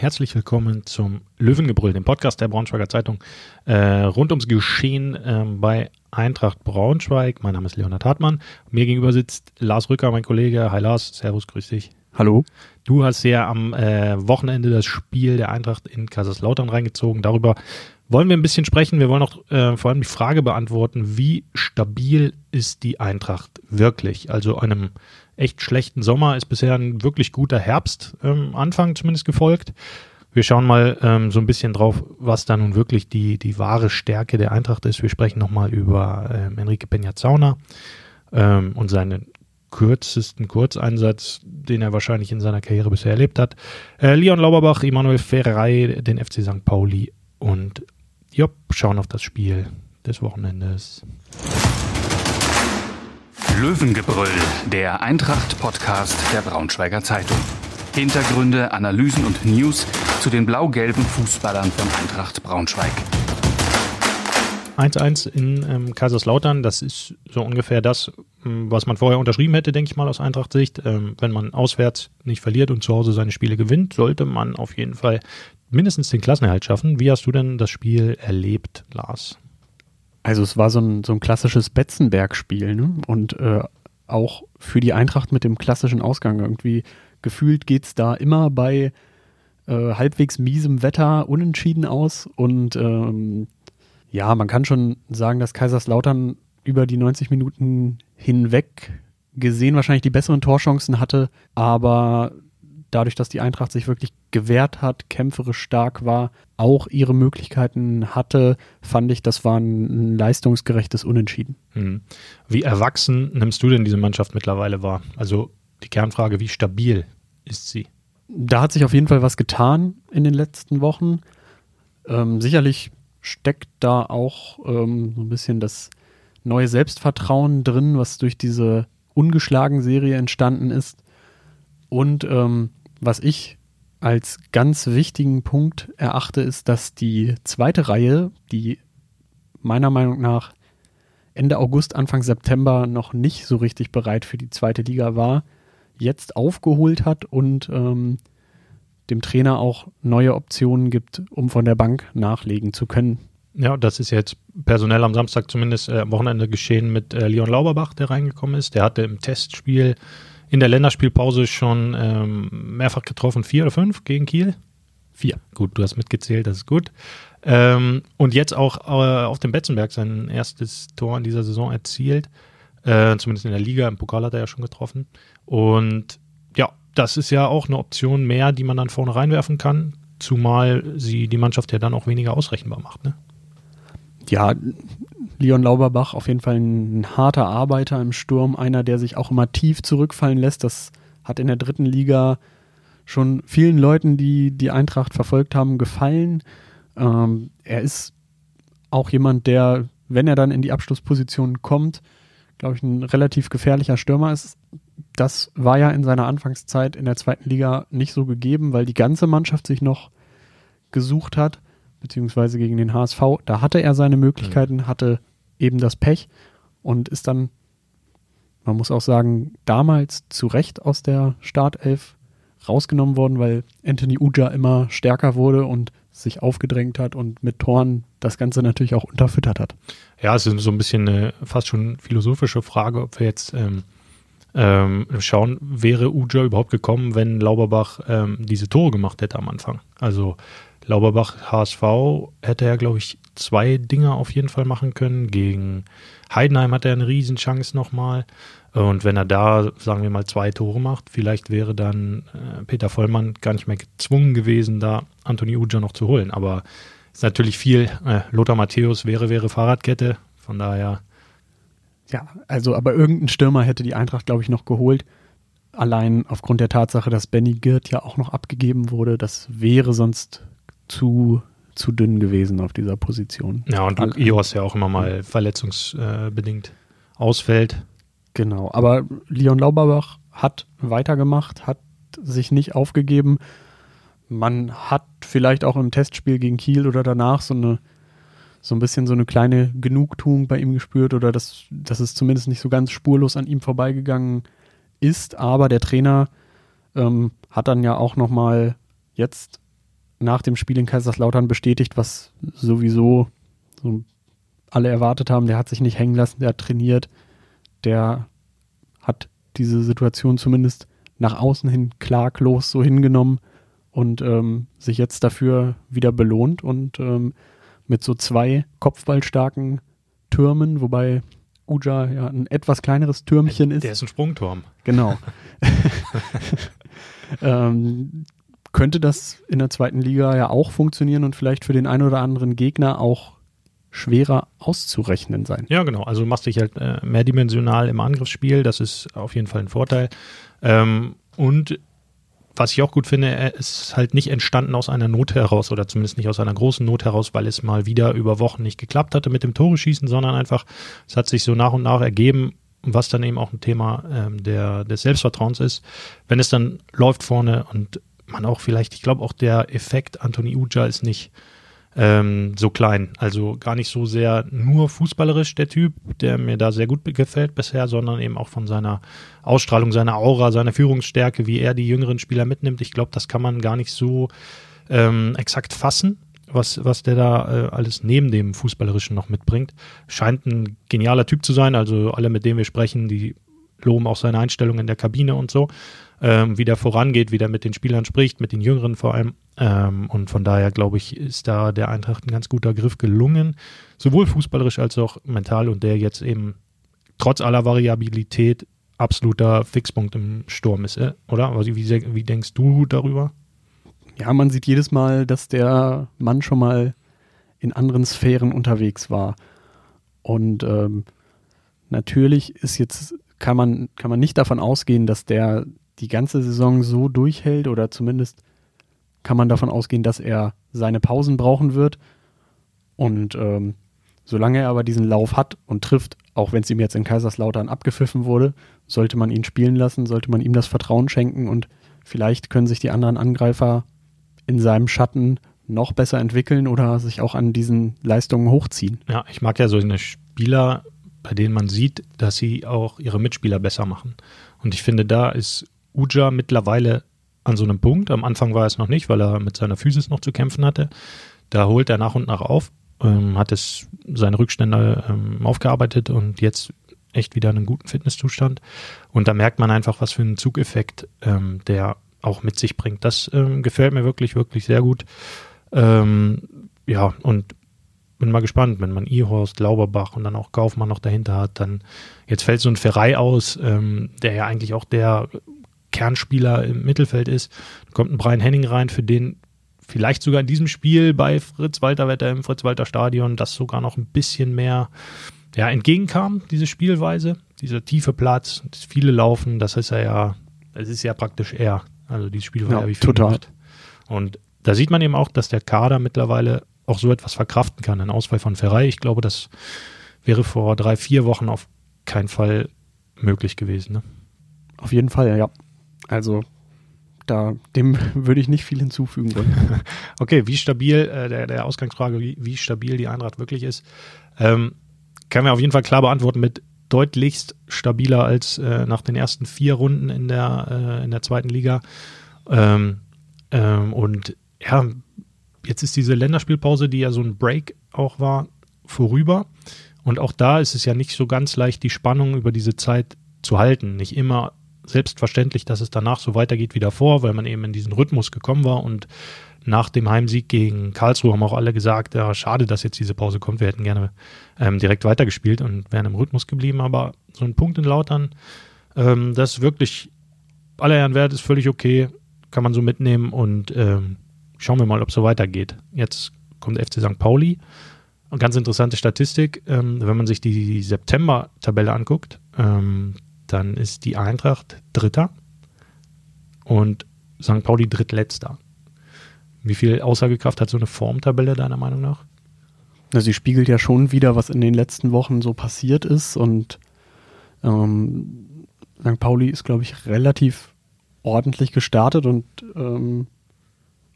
Herzlich willkommen zum Löwengebrüll, dem Podcast der Braunschweiger Zeitung äh, rund ums Geschehen äh, bei Eintracht Braunschweig. Mein Name ist Leonhard Hartmann. Mir gegenüber sitzt Lars Rücker, mein Kollege. Hi Lars, Servus, grüß dich. Hallo. Du hast ja am äh, Wochenende das Spiel der Eintracht in Kaiserslautern reingezogen. Darüber wollen wir ein bisschen sprechen. Wir wollen auch äh, vor allem die Frage beantworten, wie stabil ist die Eintracht wirklich? Also einem echt schlechten Sommer ist bisher ein wirklich guter Herbst ähm, Anfang zumindest gefolgt. Wir schauen mal ähm, so ein bisschen drauf, was da nun wirklich die, die wahre Stärke der Eintracht ist. Wir sprechen nochmal über ähm, Enrique Peña-Zauna ähm, und seinen kürzesten Kurzeinsatz, den er wahrscheinlich in seiner Karriere bisher erlebt hat. Äh, Leon Lauberbach, Emanuel Ferrei, den FC St. Pauli und Job schauen auf das Spiel des Wochenendes. Löwengebrüll, der Eintracht-Podcast der Braunschweiger Zeitung. Hintergründe, Analysen und News zu den blau-gelben Fußballern von Eintracht Braunschweig. 1-1 in ähm, Kaiserslautern, das ist so ungefähr das, ähm, was man vorher unterschrieben hätte, denke ich mal aus Eintracht-Sicht. Ähm, wenn man auswärts nicht verliert und zu Hause seine Spiele gewinnt, sollte man auf jeden Fall mindestens den Klassenerhalt schaffen. Wie hast du denn das Spiel erlebt, Lars? Also es war so ein, so ein klassisches Betzenberg-Spiel ne? und äh, auch für die Eintracht mit dem klassischen Ausgang irgendwie gefühlt geht es da immer bei äh, halbwegs miesem Wetter unentschieden aus und ähm, ja, man kann schon sagen, dass Kaiserslautern über die 90 Minuten hinweg gesehen wahrscheinlich die besseren Torchancen hatte, aber dadurch, dass die Eintracht sich wirklich gewehrt hat, kämpferisch stark war, auch ihre Möglichkeiten hatte, fand ich, das war ein, leistungsgerechtes Unentschieden. Hm. Wie erwachsen nimmst du denn diese Mannschaft mittlerweile wahr? Also die Kernfrage, wie stabil ist sie? Da hat sich auf jeden Fall was getan in den letzten Wochen. Ähm, sicherlich steckt da auch ähm, so ein bisschen das neue Selbstvertrauen drin, was durch diese ungeschlagen Serie entstanden ist. Und ähm, was ich als ganz wichtigen Punkt erachte, ist, dass die zweite Reihe, die meiner Meinung nach Ende August, Anfang September noch nicht so richtig bereit für die zweite Liga war, jetzt aufgeholt hat und ähm, dem Trainer auch neue Optionen gibt, um von der Bank nachlegen zu können. Ja, das ist jetzt personell am Samstag zumindest äh, am Wochenende geschehen mit äh, Leon Lauberbach, der reingekommen ist. Der hatte im Testspiel in der Länderspielpause schon ähm, mehrfach getroffen, vier oder fünf gegen Kiel? Vier. Gut, du hast mitgezählt, das ist gut. Ähm, und jetzt auch äh, auf dem Betzenberg sein erstes Tor in dieser Saison erzielt. Äh, zumindest in der Liga, im Pokal hat er ja schon getroffen. Und ja, das ist ja auch eine Option mehr, die man dann vorne reinwerfen kann, zumal sie die Mannschaft ja dann auch weniger ausrechenbar macht. Ne? Ja, Leon Lauberbach auf jeden Fall ein, harter Arbeiter im Sturm, einer, der sich auch immer tief zurückfallen lässt. Das hat in der dritten Liga schon vielen Leuten, die die Eintracht verfolgt haben, gefallen. Ähm, er ist auch jemand, der, wenn er dann in die Abschlussposition kommt, glaube ich, ein relativ gefährlicher Stürmer ist. Das war ja in seiner Anfangszeit in der zweiten Liga nicht so gegeben, weil die ganze Mannschaft sich noch gesucht hat, beziehungsweise gegen den HSV. Da hatte er seine Möglichkeiten, mhm. hatte eben das Pech und ist dann, man muss auch sagen, damals zu Recht aus der Startelf rausgenommen worden, weil Anthony Uja immer stärker wurde und sich aufgedrängt hat und mit Toren das Ganze natürlich auch unterfüttert hat. Ja, es ist so ein bisschen eine fast schon philosophische Frage, ob wir jetzt ähm, ähm, schauen, wäre Uja überhaupt gekommen, wenn Lauberbach ähm, diese Tore gemacht hätte am Anfang. Also Lauberbach HSV hätte er, glaube ich, zwei Dinge auf jeden Fall machen können. Gegen Heidenheim hat er eine Riesenchance nochmal. Und wenn er da, sagen wir mal, zwei Tore macht, vielleicht wäre dann äh, Peter Vollmann gar nicht mehr gezwungen gewesen, da Anthony Uja noch zu holen. Aber ist natürlich viel. Äh, Lothar Matthäus wäre, wäre Fahrradkette. Von daher. Ja, also, aber irgendein Stürmer hätte die Eintracht, glaube ich, noch geholt. Allein aufgrund der Tatsache, dass Benny Girt ja auch noch abgegeben wurde, das wäre sonst zu zu dünn gewesen auf dieser Position. Ja, und Luke Ios ja auch immer mal verletzungsbedingt ausfällt. Genau, aber Leon Lauberbach hat weitergemacht, hat sich nicht aufgegeben. Man hat vielleicht auch im Testspiel gegen Kiel oder danach so eine so ein bisschen so eine kleine Genugtuung bei ihm gespürt oder dass, dass es zumindest nicht so ganz spurlos an ihm vorbeigegangen ist. Aber der Trainer ähm, hat dann ja auch nochmal jetzt nach dem Spiel in Kaiserslautern bestätigt, was sowieso so alle erwartet haben. Der hat sich nicht hängen lassen, der hat trainiert, der hat diese Situation zumindest nach außen hin klaglos so hingenommen und ähm, sich jetzt dafür wieder belohnt und ähm, mit so zwei kopfballstarken Türmen, wobei Uja ja ein etwas kleineres Türmchen ist. Der ist ein Sprungturm. Genau. ähm, könnte das in der zweiten Liga ja auch funktionieren und vielleicht für den einen oder anderen Gegner auch schwerer auszurechnen sein. Ja, genau. Also du machst dich halt äh, mehrdimensional im Angriffsspiel. Das ist auf jeden Fall ein Vorteil. Ähm, und was ich auch gut finde, er ist halt nicht entstanden aus einer Not heraus oder zumindest nicht aus einer großen Not heraus, weil es mal wieder über Wochen nicht geklappt hatte mit dem Tore schießen, sondern einfach, es hat sich so nach und nach ergeben, was dann eben auch ein Thema ähm, der, des Selbstvertrauens ist. Wenn es dann läuft vorne und man auch vielleicht, ich glaube auch der Effekt Anthony Uja ist nicht ähm, so klein. Also gar nicht so sehr nur fußballerisch der Typ, der mir da sehr gut gefällt bisher, sondern eben auch von seiner Ausstrahlung, seiner Aura, seiner Führungsstärke, wie er die jüngeren Spieler mitnimmt. Ich glaube, das kann man gar nicht so ähm, exakt fassen. Was, was der da äh, alles neben dem Fußballerischen noch mitbringt. Scheint ein genialer Typ zu sein. Also alle, mit denen wir sprechen, die loben auch seine Einstellung in der Kabine und so ähm, wie der vorangeht, wie der mit den Spielern spricht, mit den Jüngeren vor allem. Ähm, und von daher, glaube ich, ist da der Eintracht ein ganz guter Griff gelungen, sowohl fußballerisch als auch mental und der jetzt eben trotz aller Variabilität absoluter Fixpunkt im Sturm ist, äh, oder? Also wie, wie denkst du darüber? Ja, man sieht jedes Mal, dass der Mann schon mal in anderen Sphären unterwegs war. Und ähm, natürlich ist jetzt, kann man, kann man nicht davon ausgehen, dass der die ganze Saison so durchhält oder zumindest kann man davon ausgehen, dass er seine Pausen brauchen wird. Und ähm, solange er aber diesen Lauf hat und trifft, auch wenn es ihm jetzt in Kaiserslautern abgepfiffen wurde, sollte man ihn spielen lassen, sollte man ihm das Vertrauen schenken und vielleicht können sich die anderen Angreifer in seinem Schatten noch besser entwickeln oder sich auch an diesen Leistungen hochziehen. Ja, ich mag ja so eine Spieler, bei denen man sieht, dass sie auch ihre Mitspieler besser machen. Und ich finde, da ist Uja mittlerweile an so einem Punkt. Am Anfang war es noch nicht, weil er mit seiner Physis noch zu kämpfen hatte. Da holt er nach und nach auf, ähm, hat es seine Rückstände ähm, aufgearbeitet und jetzt echt wieder einen guten Fitnesszustand. Und da merkt man einfach, was für einen Zugeffekt ähm, der auch mit sich bringt. Das ähm, gefällt mir wirklich, wirklich sehr gut. Ähm, ja, und bin mal gespannt, wenn man Ihorst, Lauberbach und dann auch Kaufmann noch dahinter hat, dann jetzt fällt so ein Ferrei aus, ähm, der ja eigentlich auch der Kernspieler im Mittelfeld ist. Da kommt ein Brian Henning rein, für den vielleicht sogar in diesem Spiel bei Fritz Walter Wetter im Fritz Walter Stadion das sogar noch ein bisschen mehr ja, entgegenkam, diese Spielweise, dieser tiefe Platz, das viele Laufen, das ist ja, es ist ja praktisch er. Also dieses Spiel war ja, ja wie viel total. Gemacht. Und da sieht man eben auch, dass der Kader mittlerweile auch so etwas verkraften kann. Ein Ausfall von Ferrei, ich glaube, das wäre vor drei, vier Wochen auf keinen Fall möglich gewesen. Ne? Auf jeden Fall, ja. Also da, dem würde ich nicht viel hinzufügen wollen. okay, wie stabil, äh, der, der Ausgangsfrage, wie, wie stabil die Eintracht wirklich ist, ähm, kann man auf jeden Fall klar beantworten mit deutlichst stabiler als äh, nach den ersten vier Runden in der, äh, in der zweiten Liga. Ähm, ähm, und ja, jetzt ist diese Länderspielpause, die ja so ein Break auch war, vorüber. Und auch da ist es ja nicht so ganz leicht, die Spannung über diese Zeit zu halten. Nicht immer selbstverständlich, dass es danach so weitergeht wie davor, weil man eben in diesen Rhythmus gekommen war und nach dem Heimsieg gegen Karlsruhe haben auch alle gesagt, ja, schade, dass jetzt diese Pause kommt. Wir hätten gerne ähm, direkt weitergespielt und wären im Rhythmus geblieben. Aber so ein Punkt in Lautern, ähm, das ist wirklich aller Ehren wert, ist völlig okay, kann man so mitnehmen und ähm, schauen wir mal, ob es so weitergeht. Jetzt kommt FC St. Pauli. Und ganz interessante Statistik, ähm, wenn man sich die September-Tabelle anguckt, ähm, dann ist die Eintracht Dritter und St. Pauli Drittletzter. Wie viel Aussagekraft hat so eine Formtabelle deiner Meinung nach? Sie spiegelt ja schon wieder, was in den letzten Wochen so passiert ist und ähm, St. Pauli ist, glaube ich, relativ ordentlich gestartet und ähm,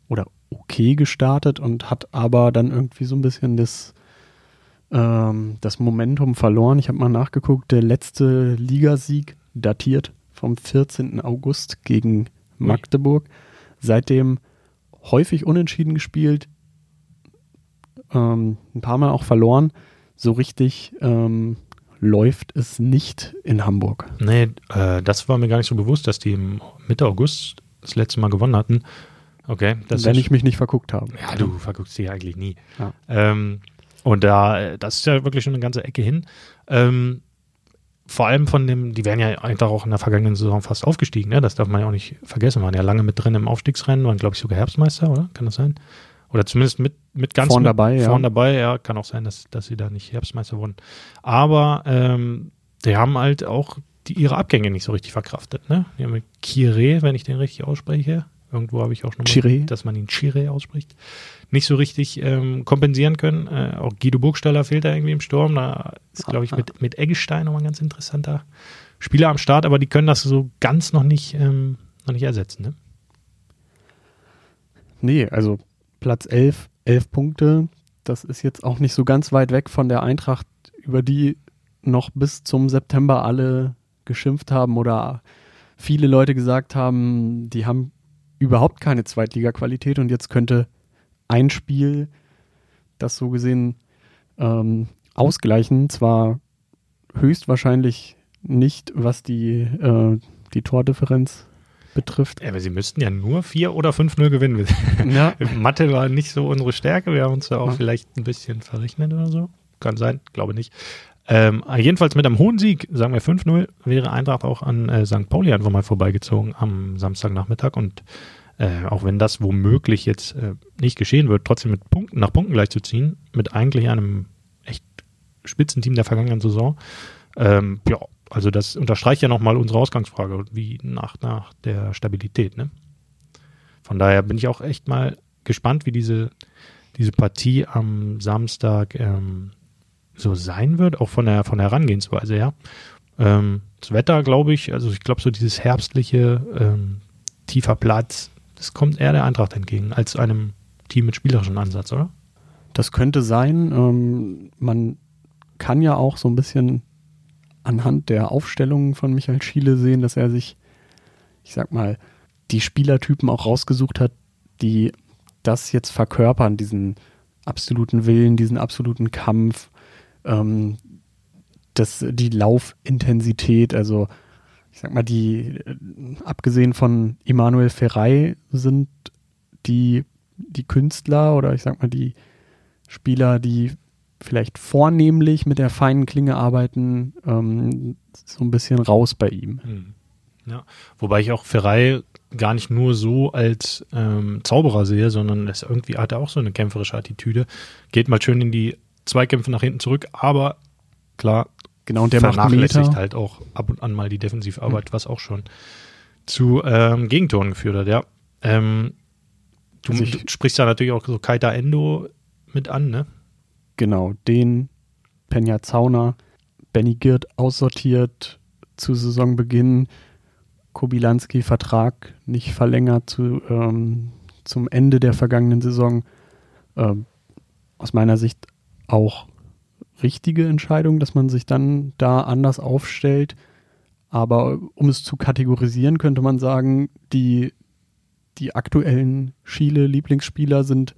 oder okay gestartet und hat aber dann irgendwie so ein bisschen das ähm, das Momentum verloren. Ich habe mal nachgeguckt, der letzte Ligasieg datiert vom 14. August gegen Magdeburg. Seitdem häufig unentschieden gespielt, ähm, ein paar Mal auch verloren. So richtig ähm, läuft es nicht in Hamburg. Nee, äh, das war mir gar nicht so bewusst, dass die im Mitte August das letzte Mal gewonnen hatten. Okay. Das Wenn ich mich nicht verguckt habe. Ja, du verguckst dich eigentlich nie. Ja. Ähm, und da, das ist ja wirklich schon eine ganze Ecke hin. Ähm, vor allem von dem, die wären ja einfach auch in der vergangenen Saison fast aufgestiegen, ne? Das darf man ja auch nicht vergessen. Waren ja lange mit drin im Aufstiegsrennen, waren, glaube ich, sogar Herbstmeister, oder? Kann das sein? Oder zumindest mit, mit ganz Vorn mit, dabei, ja. Vorn dabei, ja. Kann auch sein, dass, dass sie da nicht Herbstmeister wurden. Aber ähm, die haben halt auch die, ihre Abgänge nicht so richtig verkraftet, ne? Die haben mit Kire, wenn ich den richtig ausspreche, irgendwo habe ich auch schon mal, Chiré. dass man ihn Chire ausspricht, nicht so richtig ähm, kompensieren können. Äh, auch Guido Burgstaller fehlt da irgendwie im Sturm. Da ist, glaube ich, Ah. mit, mit Eggestein nochmal ein ganz interessanter Spieler am Start, aber die können das so ganz noch nicht, ähm, noch nicht ersetzen. Ne? Nee, also Platz 11, 11 Punkte. Das ist jetzt auch nicht so ganz weit weg von der Eintracht, über die noch bis zum September alle geschimpft haben oder viele Leute gesagt haben, die haben überhaupt keine Zweitliga-Qualität und jetzt könnte ein Spiel das so gesehen ähm, ausgleichen. Zwar höchstwahrscheinlich nicht, was die, äh, die Tordifferenz betrifft. Ja, aber sie müssten ja nur 4 oder 5-0 gewinnen. Ja, Mathe war nicht so unsere Stärke. Wir haben uns da auch Ja. vielleicht ein bisschen verrechnet oder so. Kann sein, glaube nicht. Ähm, jedenfalls mit einem hohen Sieg, sagen wir 5-0, wäre Eintracht auch an äh, St. Pauli einfach mal vorbeigezogen am Samstagnachmittag. Und äh, auch wenn das womöglich jetzt äh, nicht geschehen wird, trotzdem mit Punkten nach Punkten gleich zu ziehen, mit eigentlich einem echt Spitzenteam der vergangenen Saison. Ähm, ja, also das unterstreicht ja nochmal unsere Ausgangsfrage, wie nach, nach der Stabilität. Ne? Von daher bin ich auch echt mal gespannt, wie diese, diese Partie am Samstag ähm, so sein wird, auch von der, von der Herangehensweise her. Ähm, das Wetter, glaube ich, also ich glaube, so dieses herbstliche, ähm, tiefer Platz, das kommt eher der Eintracht entgegen, als einem Team mit spielerischem Ansatz, oder? Das könnte sein. Ähm, man kann ja auch so ein bisschen anhand der Aufstellungen von Michael Schiele sehen, dass er sich, ich sag mal, die Spielertypen auch rausgesucht hat, die das jetzt verkörpern, diesen absoluten Willen, diesen absoluten Kampf, ähm, das, die Laufintensität, also ich sag mal, die, äh, abgesehen von Emanuel Ferrei sind die, die Künstler oder ich sag mal, die Spieler, die vielleicht vornehmlich mit der feinen Klinge arbeiten, ähm, so ein bisschen raus bei ihm. Hm. Ja, wobei ich auch Ferrei gar nicht nur so als ähm, Zauberer sehe, sondern es irgendwie hat er auch so eine kämpferische Attitüde. Geht mal schön in die Zweikämpfe nach hinten zurück, aber klar, Genau, und der macht vernachlässigt Meter. halt auch ab und an mal die Defensivarbeit, was auch schon zu ähm, Gegentoren geführt hat, ja. Ähm, du, Also ich- du sprichst da natürlich auch so Kaita Endo mit an, ne? Genau, den Penja Zauner, Benny Girt aussortiert zu Saisonbeginn, Kobilanski Vertrag nicht verlängert zu, ähm, zum Ende der vergangenen Saison. Ähm, aus meiner Sicht auch richtige Entscheidung, dass man sich dann da anders aufstellt. Aber um es zu kategorisieren, könnte man sagen, die, die aktuellen Schiele-Lieblingsspieler sind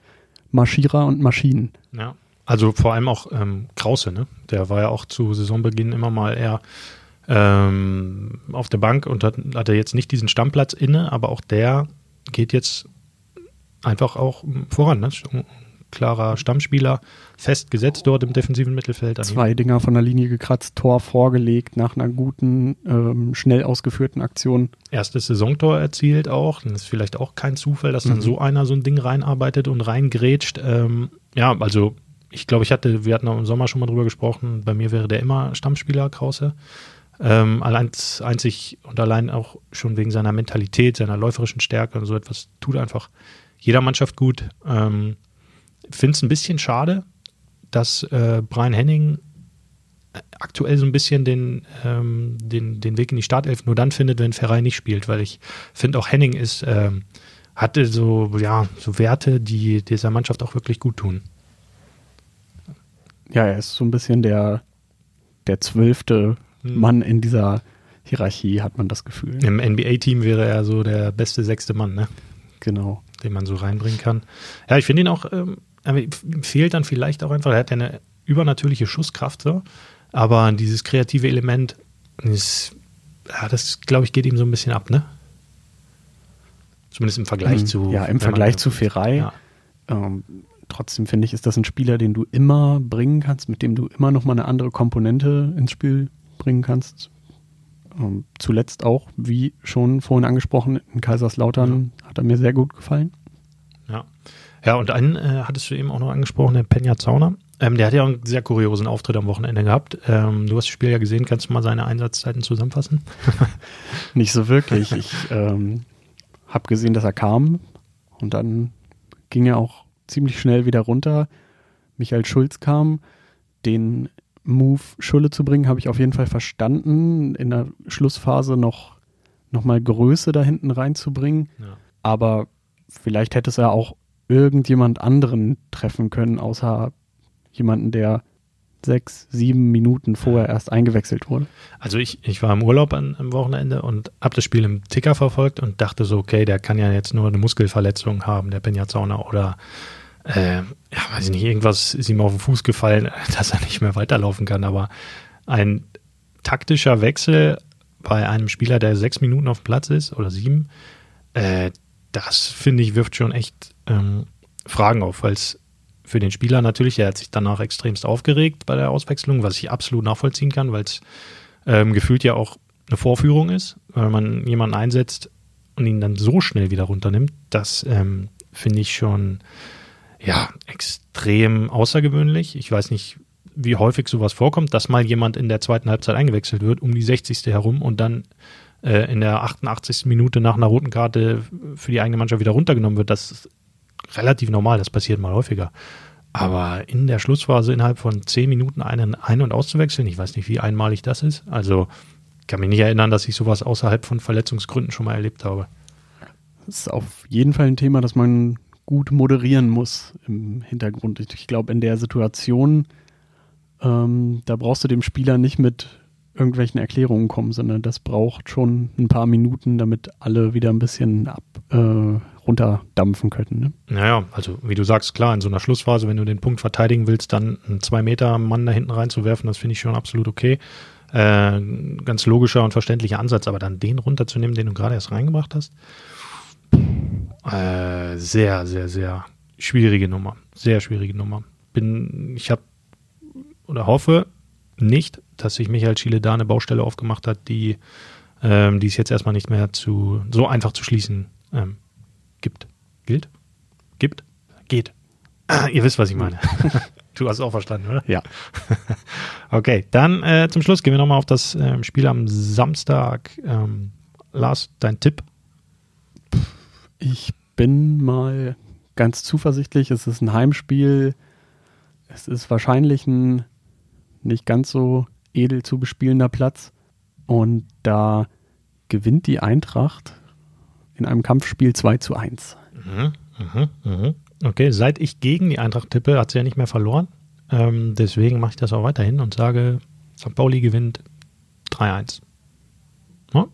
Marschierer und Maschinen. Ja. Also vor allem auch ähm, Krause, ne? Der war ja auch zu Saisonbeginn immer mal eher ähm, auf der Bank und hat, hat er jetzt nicht diesen Stammplatz inne, aber auch der geht jetzt einfach auch ähm, voran. Ne? Klarer Stammspieler, festgesetzt dort im defensiven Mittelfeld. Zwei Dinger von der Linie gekratzt, Tor vorgelegt nach einer guten, ähm, schnell ausgeführten Aktion. erstes Saisontor erzielt auch. Das ist vielleicht auch kein Zufall, dass dann Mhm. so einer so ein Ding reinarbeitet und reingrätscht. Ähm, ja, also ich glaube, ich hatte, wir hatten auch im Sommer schon mal drüber gesprochen, bei mir wäre der immer Stammspieler, Krause. Ähm, allein einzig und allein auch schon wegen seiner Mentalität, seiner läuferischen Stärke und so etwas tut einfach jeder Mannschaft gut. Ähm, Finde es ein bisschen schade, dass äh, Brian Henning aktuell so ein bisschen den, ähm, den, den Weg in die Startelf nur dann findet, wenn Ferrei nicht spielt, weil ich finde auch Henning ist, ähm, hatte so, ja, so Werte, die dieser Mannschaft auch wirklich gut tun. Ja, er ist so ein bisschen der, der zwölfte Hm. Mann in dieser Hierarchie, hat man das Gefühl. Im NBA-Team wäre er so der beste sechste Mann, ne? Genau. den man so reinbringen kann. Ja, ich finde ihn auch, ähm, ihm fehlt dann vielleicht auch einfach, er hat ja eine übernatürliche Schusskraft, so, aber dieses kreative Element ist, ja, das glaube ich, geht ihm so ein bisschen ab, ne? Zumindest im Vergleich Mhm. zu. Ja, im Vergleich zu Ferrei. Ja. Ähm, trotzdem finde ich, ist das ein Spieler, den du immer bringen kannst, mit dem du immer noch mal eine andere Komponente ins Spiel bringen kannst. Ähm, zuletzt auch, wie schon vorhin angesprochen, in Kaiserslautern hat er mir sehr gut gefallen. Ja. Und einen äh, hattest du eben auch noch angesprochen, der Penja Zauner. Ähm, der hat ja auch einen sehr kuriosen Auftritt am Wochenende gehabt. Ähm, du hast das Spiel ja gesehen, kannst du mal seine Einsatzzeiten zusammenfassen? Nicht so wirklich. Ich ähm, habe gesehen, dass er kam und dann ging er auch ziemlich schnell wieder runter. Michael Schulz kam. Den Move Schulle zu bringen, habe ich auf jeden Fall verstanden. In der Schlussphase noch, noch mal Größe da hinten reinzubringen. Ja. Aber vielleicht hätte es ja auch irgendjemand anderen treffen können, außer jemanden, der sechs, sieben Minuten vorher erst eingewechselt wurde. Also ich, ich war im Urlaub an, am Wochenende und habe das Spiel im Ticker verfolgt und dachte so, okay, der kann ja jetzt nur eine Muskelverletzung haben, der Zauner oder äh, ja, weiß ich nicht, irgendwas ist ihm auf den Fuß gefallen, dass er nicht mehr weiterlaufen kann. Aber ein taktischer Wechsel bei einem Spieler, der sechs Minuten auf dem Platz ist oder sieben, äh, das finde ich wirft schon echt ähm, Fragen auf, weil es für den Spieler natürlich, er hat sich danach extremst aufgeregt bei der Auswechslung, was ich absolut nachvollziehen kann, weil es ähm, gefühlt ja auch eine Vorführung ist, weil man jemanden einsetzt und ihn dann so schnell wieder runternimmt, das ähm, finde ich schon ja extrem außergewöhnlich. Ich weiß nicht, wie häufig sowas vorkommt, dass mal jemand in der zweiten Halbzeit eingewechselt wird, um die 60. herum und dann äh, in der 88. Minute nach einer roten Karte für die eigene Mannschaft wieder runtergenommen wird. Das ist relativ normal, das passiert mal häufiger. Aber in der Schlussphase innerhalb von 10 Minuten einen ein- und auszuwechseln, ich weiß nicht, wie einmalig das ist. Also kann mich nicht erinnern, dass ich sowas außerhalb von Verletzungsgründen schon mal erlebt habe. Das ist auf jeden Fall ein Thema, das man gut moderieren muss im Hintergrund. Ich, glaube, in der Situation, ähm, da brauchst du dem Spieler nicht mit irgendwelchen Erklärungen kommen, sondern das braucht schon ein paar Minuten, damit alle wieder ein bisschen ab, äh, runterdampfen können. Ne? Naja, also wie du sagst, klar, in so einer Schlussphase, wenn du den Punkt verteidigen willst, dann einen zwei Meter Mann da hinten reinzuwerfen, das finde ich schon absolut okay. Äh, ganz logischer und verständlicher Ansatz, aber dann den runterzunehmen, den du gerade erst reingebracht hast, äh, sehr, sehr, sehr schwierige Nummer. Sehr schwierige Nummer. Bin, ich habe oder hoffe nicht, dass sich Michael Schiele da eine Baustelle aufgemacht hat, die, ähm, die es jetzt erstmal nicht mehr zu so einfach zu schließen ähm, gibt. Gilt? Gibt? Geht. Ah, ihr wisst, was ich meine. du hast es auch verstanden, oder? Ja. Okay, dann äh, zum Schluss gehen wir nochmal auf das ähm, Spiel am Samstag. Ähm, Lars, dein Tipp? Ich bin mal ganz zuversichtlich. Es ist ein Heimspiel. Es ist wahrscheinlich ein nicht ganz so edel zu bespielender Platz. Und da gewinnt die Eintracht in einem Kampfspiel 2 zu 1. Mhm, mhm, mhm. Okay, seit ich gegen die Eintracht tippe, hat sie ja nicht mehr verloren. Ähm, deswegen mache ich das auch weiterhin und sage, St. Pauli gewinnt 3-1. Ja?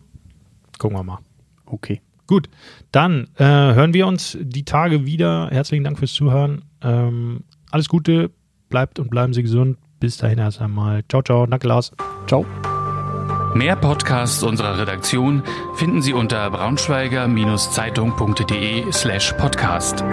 Gucken wir mal. Okay. Gut, dann äh, hören wir uns die Tage wieder. Herzlichen Dank fürs Zuhören. Ähm, alles Gute, bleibt und bleiben Sie gesund. Bis dahin erst einmal. Ciao, ciao. Danke, Lars. Ciao. Mehr Podcasts unserer Redaktion finden Sie unter braunschweiger-zeitung.de slash podcast.